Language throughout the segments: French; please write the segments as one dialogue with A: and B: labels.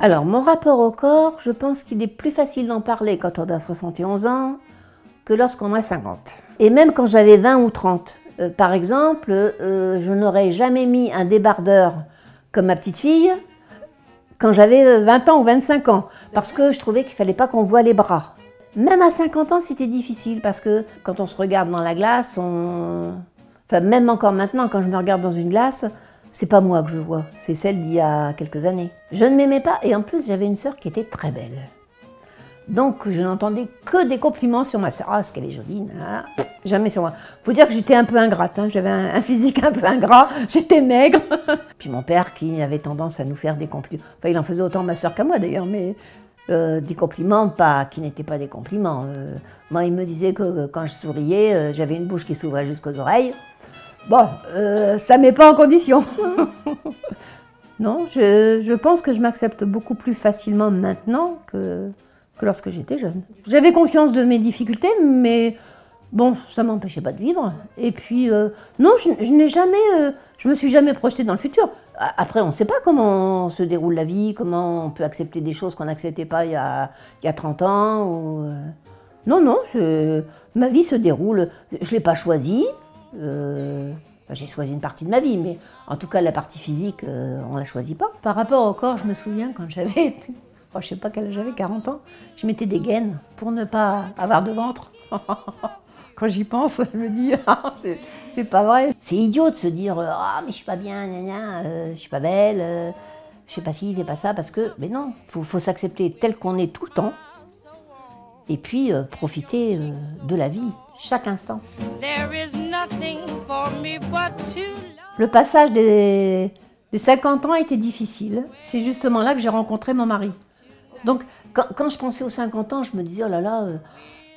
A: Alors, mon rapport au corps, je pense qu'il est plus facile d'en parler quand on a 71 ans que lorsqu'on a 50. Et même quand j'avais 20 ou 30. Euh, par exemple, euh, je n'aurais jamais mis un débardeur comme ma petite fille quand j'avais 20 ans ou 25 ans, parce que je trouvais qu'il fallait pas qu'on voit les bras. Même à 50 ans, c'était difficile, parce que quand on se regarde dans la glace, on... Enfin, même encore maintenant, quand je me regarde dans une glace, c'est pas moi que je vois, c'est celle d'il y a quelques années. Je ne m'aimais pas, et en plus, j'avais une sœur qui était très belle. Donc, je n'entendais que des compliments sur ma sœur. Ah, ce qu'elle est jolie, jamais sur moi. Faut dire que j'étais un peu ingrate, hein. j'avais un, physique un peu ingrat, j'étais maigre. Puis mon père qui avait tendance à nous faire des compliments. Enfin, il en faisait autant ma sœur qu'à moi d'ailleurs, mais euh, des compliments pas, qui n'étaient pas des compliments. Euh, moi, il me disait que quand je souriais, euh, j'avais une bouche qui s'ouvrait jusqu'aux oreilles. Bon, ça ne met pas en condition. non, je, je pense que je m'accepte beaucoup plus facilement maintenant que que lorsque j'étais jeune. J'avais conscience de mes difficultés, mais bon, ça m'empêchait pas de vivre. Et puis, euh, non, je, n'ai jamais, euh, je me suis jamais projetée dans le futur. Après, on ne sait pas comment se déroule la vie, comment on peut accepter des choses qu'on n'acceptait pas il y, a, il y a 30 ans. Euh. Non, non, je, ma vie se déroule. Je ne l'ai pas choisie. J'ai choisi une partie de ma vie, mais en tout cas, la partie physique, on ne la choisit pas.
B: Par rapport au corps, je me souviens quand j'avais oh, je sais pas quel âge j'avais, 40 ans, je mettais des gaines pour ne pas avoir de ventre. Quand j'y pense, je me dis, ah, c'est pas vrai.
A: C'est idiot de se dire, ah, mais je suis pas bien, gna, euh, je suis pas belle, euh, je sais pas si, je fais pas ça, parce que, mais non, faut, faut s'accepter tel qu'on est tout le temps, et puis euh, profiter de la vie, chaque instant. Le passage des, des 50 ans été difficile. C'est justement là que j'ai rencontré mon mari. Donc, quand, je pensais aux 50 ans, je me disais, oh là là, euh,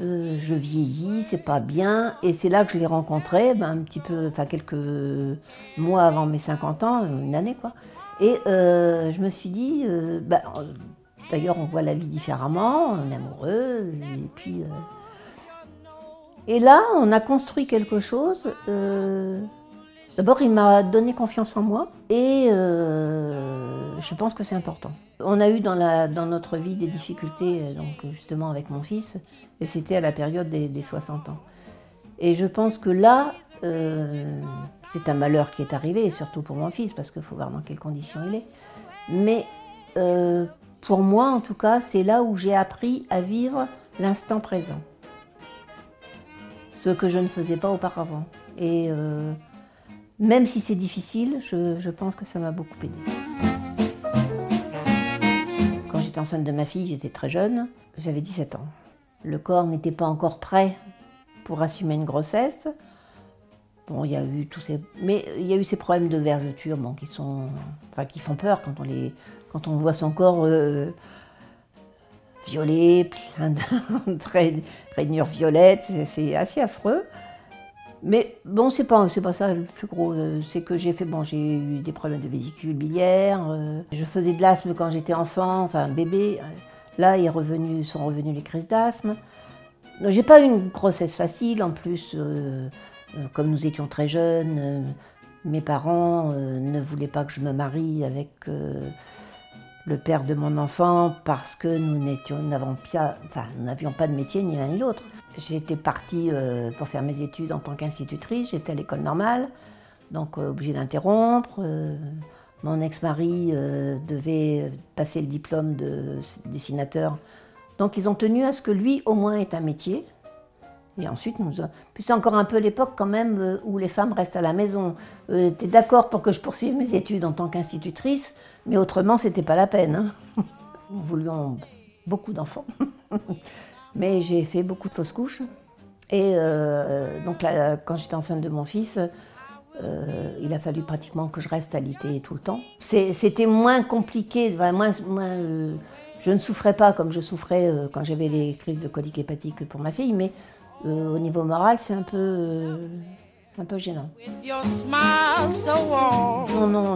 A: euh, je vieillis, c'est pas bien. Et c'est là que je l'ai rencontré, ben, un petit peu, enfin quelques mois avant mes 50 ans, une année quoi. Et euh, je me suis dit, ben, d'ailleurs, on voit la vie différemment, on est amoureux, et puis. Et là, on a construit quelque chose. D'abord, il m'a donné confiance en moi et je pense que c'est important. On a eu dans, notre vie des difficultés, euh, donc justement avec mon fils, et c'était à la période des, 60 ans. Et je pense que là, euh, c'est un malheur qui est arrivé, surtout pour mon fils, parce qu'il faut voir dans quelles conditions il est. Mais euh, pour moi, en tout cas, c'est là où j'ai appris à vivre l'instant présent. Ce que je ne faisais pas auparavant. Et même si c'est difficile, je, je pense que ça m'a beaucoup aidé enceinte de ma fille, j'étais très jeune, j'avais 17 ans. Le corps n'était pas encore prêt pour assumer une grossesse. Bon, il y a eu tous ces, mais il y a eu ces problèmes de vergeture, qui sont, enfin, qui font peur quand on les, quand on voit son corps euh, violet, plein de rainures violettes, c'est assez affreux. Mais bon, c'est pas, pas ça le plus gros. Euh, c'est que j'ai fait, bon, j'ai eu des problèmes de vésicule biliaire. Euh, je faisais de l'asthme quand j'étais enfant, enfin bébé. Là, est revenu, sont revenus les crises d'asthme. J'ai pas eu une grossesse facile. En plus, euh, comme nous étions très jeunes, mes parents ne voulaient pas que je me marie avec le père de mon enfant parce que nous n'avions pas, pas de métier ni l'un ni l'autre. J'étais partie euh, pour faire mes études en tant qu'institutrice, j'étais à l'école normale, donc euh, obligée d'interrompre. Euh, mon ex-mari devait passer le diplôme de dessinateur, donc ils ont tenu à ce que lui au moins ait un métier. Et ensuite, nous Puis c'est encore un peu l'époque quand même où les femmes restent à la maison. Es d'accord pour que je poursuive mes études en tant qu'institutrice, mais autrement, c'était pas la peine. Hein. Nous voulions beaucoup d'enfants. mais j'ai fait beaucoup de fausses couches. Et euh, donc quand j'étais enceinte de mon fils, Euh, il a fallu pratiquement que je reste alitée tout le temps. C'était moins compliqué, moins, euh, je ne souffrais pas comme je souffrais quand j'avais les crises de colique hépatique pour ma fille, mais au niveau moral, c'est un peu, un peu gênant.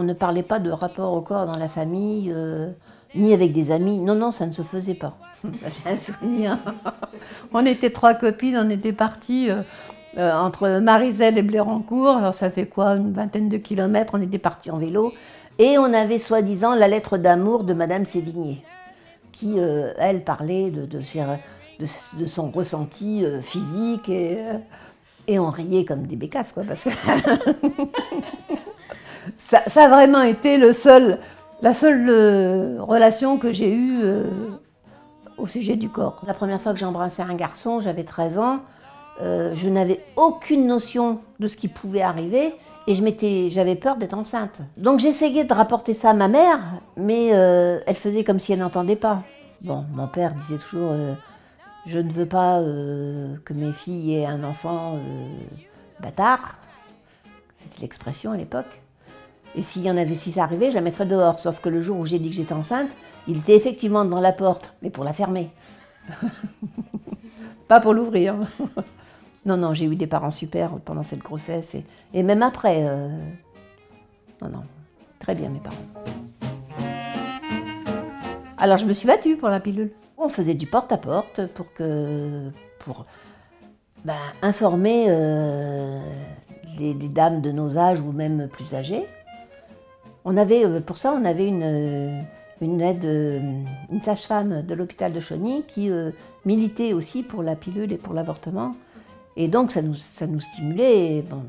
A: Ne parlait pas de rapport au corps dans la famille, ni avec des amis. Non, non, ça ne se faisait pas.
B: J'ai un souvenir. on était trois copines, on était parties euh, entre Mariselle et Blérancourt. Alors ça fait quoi, une vingtaine de kilomètres, on était partis en vélo.
A: Et on avait soi-disant la lettre d'amour de Madame Sévigné, qui, euh, elle, parlait de, de, son ressenti euh, physique. Et, et, on riait comme des bécasses, quoi, parce que ça, a vraiment été le seul, la seule relation que j'ai eue au sujet du corps. La première fois que j'ai embrassé un garçon, j'avais 13 ans. Euh, je n'avais aucune notion de ce qui pouvait arriver et j'avais peur d'être enceinte. Donc j'essayais de rapporter ça à ma mère, mais euh, elle faisait comme si elle n'entendait pas. Bon, mon père disait toujours euh, Je ne veux pas que mes filles aient un enfant bâtard. C'était l'expression à l'époque. Et s'il y en avait, si ça arrivait, je la mettrais dehors. Sauf que le jour où j'ai dit que j'étais enceinte, il était effectivement devant la porte, mais pour la fermer. pas pour l'ouvrir. Non, non, j'ai eu des parents super pendant cette grossesse et, même après. Euh, non, non, très bien mes parents. Alors je me suis battue pour la pilule. On faisait du porte-à-porte pour que pour ben, informer euh, les, dames de nos âges ou même plus âgées. On avait, euh, pour ça, on avait une, une aide, une sage-femme de l'hôpital de Chauny qui militait aussi pour la pilule et pour l'avortement. Et donc ça nous, ça nous stimulait. Bon,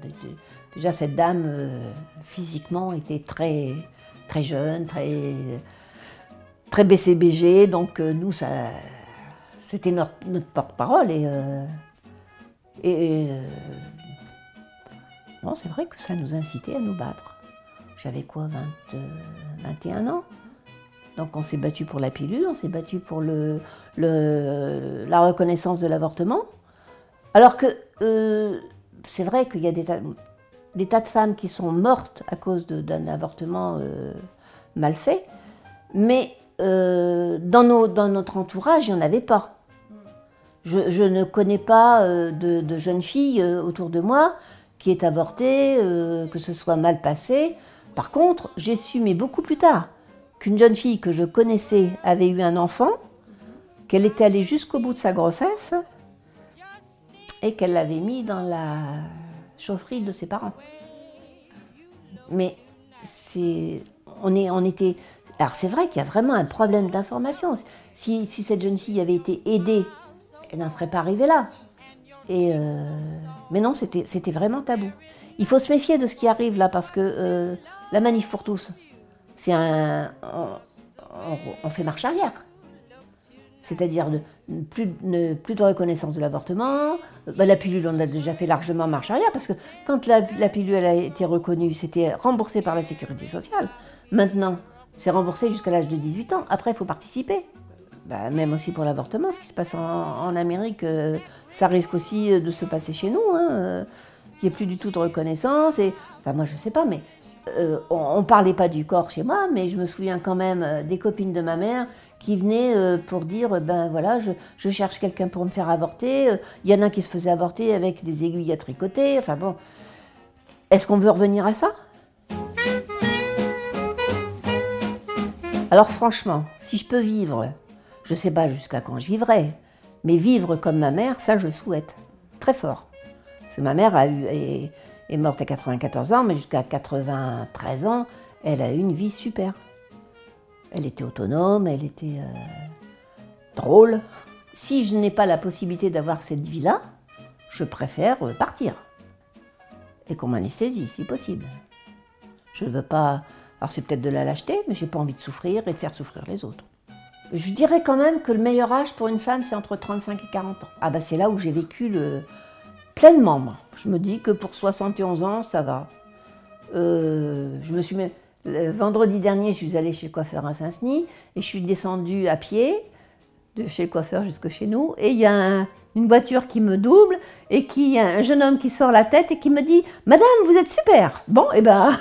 A: déjà cette dame euh, physiquement était très, très jeune, très, très BCBG, donc euh, nous ça, c'était notre, porte-parole et, euh, c'est vrai que ça nous incitait à nous battre. J'avais quoi, 20, 21 ans donc on s'est battu pour la pilule, on s'est battu pour la reconnaissance de l'avortement. Alors que euh, c'est vrai qu'il y a des tas, de femmes qui sont mortes à cause d'un avortement euh, mal fait, mais euh, dans, notre entourage, il n'y en avait pas. Je, ne connais pas de, jeunes filles autour de moi qui aient avorté, que ce soit mal passé. Par contre, j'ai su, mais beaucoup plus tard, qu'une jeune fille que je connaissais avait eu un enfant, qu'elle était allée jusqu'au bout de sa grossesse, et qu'elle l'avait mis dans la chaufferie de ses parents. Mais c'est, on, est, on était. Alors c'est vrai qu'il y a vraiment un problème d'information. Si, si, cette jeune fille avait été aidée, elle n'en serait pas arrivée là. Euh, mais non, c'était, vraiment tabou. Il faut se méfier de ce qui arrive là parce que euh, la manif pour tous, on fait marche arrière c'est-à-dire plus, de reconnaissance de l'avortement. Bah, la pilule, on a déjà fait largement marche arrière, parce que quand la, pilule a été reconnue, c'était remboursé par la sécurité sociale. Maintenant, c'est remboursé jusqu'à l'âge de 18 ans. Après, il faut participer. Bah, même aussi pour l'avortement, ce qui se passe en, Amérique, euh, ça risque aussi euh, de se passer chez nous. Hein, euh, il n'y a plus du tout de reconnaissance. Et, enfin, moi, je ne sais pas, mais on ne parlait pas du corps chez moi, mais je me souviens quand même des copines de ma mère qui venaient euh, pour dire ben voilà, je, cherche quelqu'un pour me faire avorter. Il y en a qui se faisaient avorter avec des aiguilles à tricoter. Enfin bon, est-ce qu'on veut revenir à ça? Alors franchement, si je peux vivre, je ne sais pas jusqu'à quand je vivrai, mais vivre comme ma mère, ça je souhaite très fort. Parce que ma mère a eu, est, est morte à 94 ans, mais jusqu'à 93 ans, elle a eu une vie super. Elle était autonome, elle était euh, drôle. Si je n'ai pas la possibilité d'avoir cette vie-là, je préfère partir. Et qu'on m'anesthésie, si possible. Je ne veux pas. Alors c'est peut-être de la lâcheté, mais j'ai pas envie de souffrir et de faire souffrir les autres. Je dirais quand même que le meilleur âge pour une femme, c'est entre 35 et 40 ans. Ah bah c'est là où j'ai vécu le... pleinement, moi. Je me dis que pour 71 ans, ça va. Euh, je me suis. Le vendredi dernier, je suis allée chez le coiffeur à Saint-Denis et je suis descendue à pied de chez le coiffeur jusque chez nous, et il y a une voiture qui me double, et qui un jeune homme qui sort la tête et qui me dit Madame, vous êtes super Bon, et eh ben.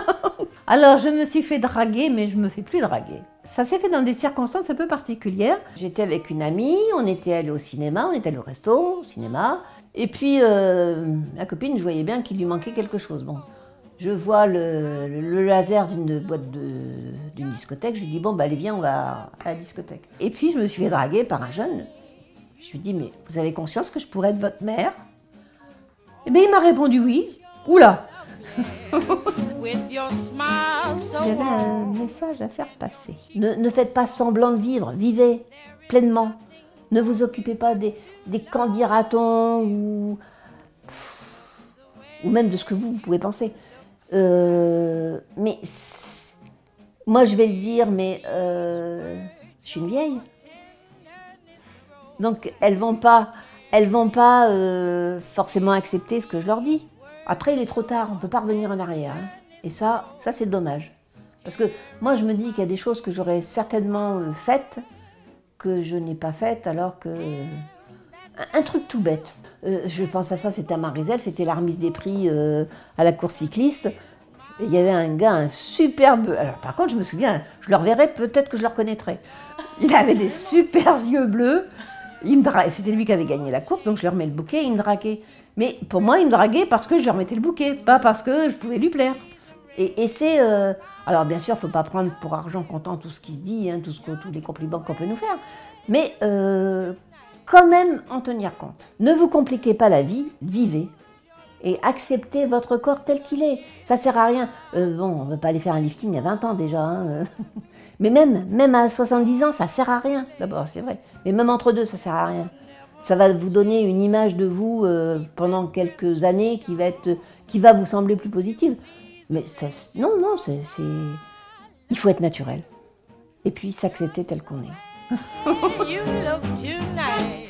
A: Alors je me suis fait draguer, mais je me fais plus draguer. Ça s'est fait dans des circonstances un peu particulières. J'étais avec une amie, on était allé au cinéma, on était allé au resto, au cinéma. Et puis, euh, ma copine, je voyais bien qu'il lui manquait quelque chose. Bon, je vois le, laser d'une boîte d'une discothèque. Je lui dis, bon, bah, allez, viens, on va à la discothèque. Et puis, je me suis fait draguer par un jeune. Je lui dis, mais vous avez conscience que je pourrais être votre mère? Eh bien, il m'a répondu oui. Oula J'avais un message à faire passer. ne faites pas semblant de vivre, vivez pleinement. Ne vous occupez pas des, des candidatons ou, ou même de ce que vous, pouvez penser. Euh, mais moi, je vais le dire, mais euh, je suis une vieille. Donc, elles vont pas, elles vont pas euh, forcément accepter ce que je leur dis. Après, il est trop tard, on ne peut pas revenir en arrière. Hein. Et ça, ça c'est dommage. Parce que moi, je me dis qu'il y a des choses que j'aurais certainement faites que je n'ai pas faite alors que... Un truc tout bête. Euh, je pense à ça, c'était à Marisel, c'était la remise des prix euh, à la course cycliste. Il y avait un gars, un superbe... Alors par contre, je me souviens, je le reverrai, peut-être que je le reconnaîtrais. Il avait des super yeux bleus. C'était lui qui avait gagné la course, donc je lui remets le bouquet, il me draguait. Mais pour moi, il me draguait parce que je lui remettais le bouquet, pas parce que je pouvais lui plaire. Et, c'est. Euh, alors, bien sûr, il ne faut pas prendre pour argent comptant tout ce qui se dit, hein, tout ce tous les compliments qu'on peut nous faire. Mais euh, quand même en tenir compte. Ne vous compliquez pas la vie, vivez. Et acceptez votre corps tel qu'il est. Ça sert à rien. Euh, bon, on ne veut pas aller faire un lifting à 20 ans déjà. Hein, Mais même, même à 70 ans, ça sert à rien. D'abord, c'est vrai. Mais même entre deux, ça sert à rien. Ça va vous donner une image de vous pendant quelques années qui va, être, qui va vous sembler plus positive. Mais non, non, c'est, il faut être naturel. Et puis s'accepter tel qu'on est.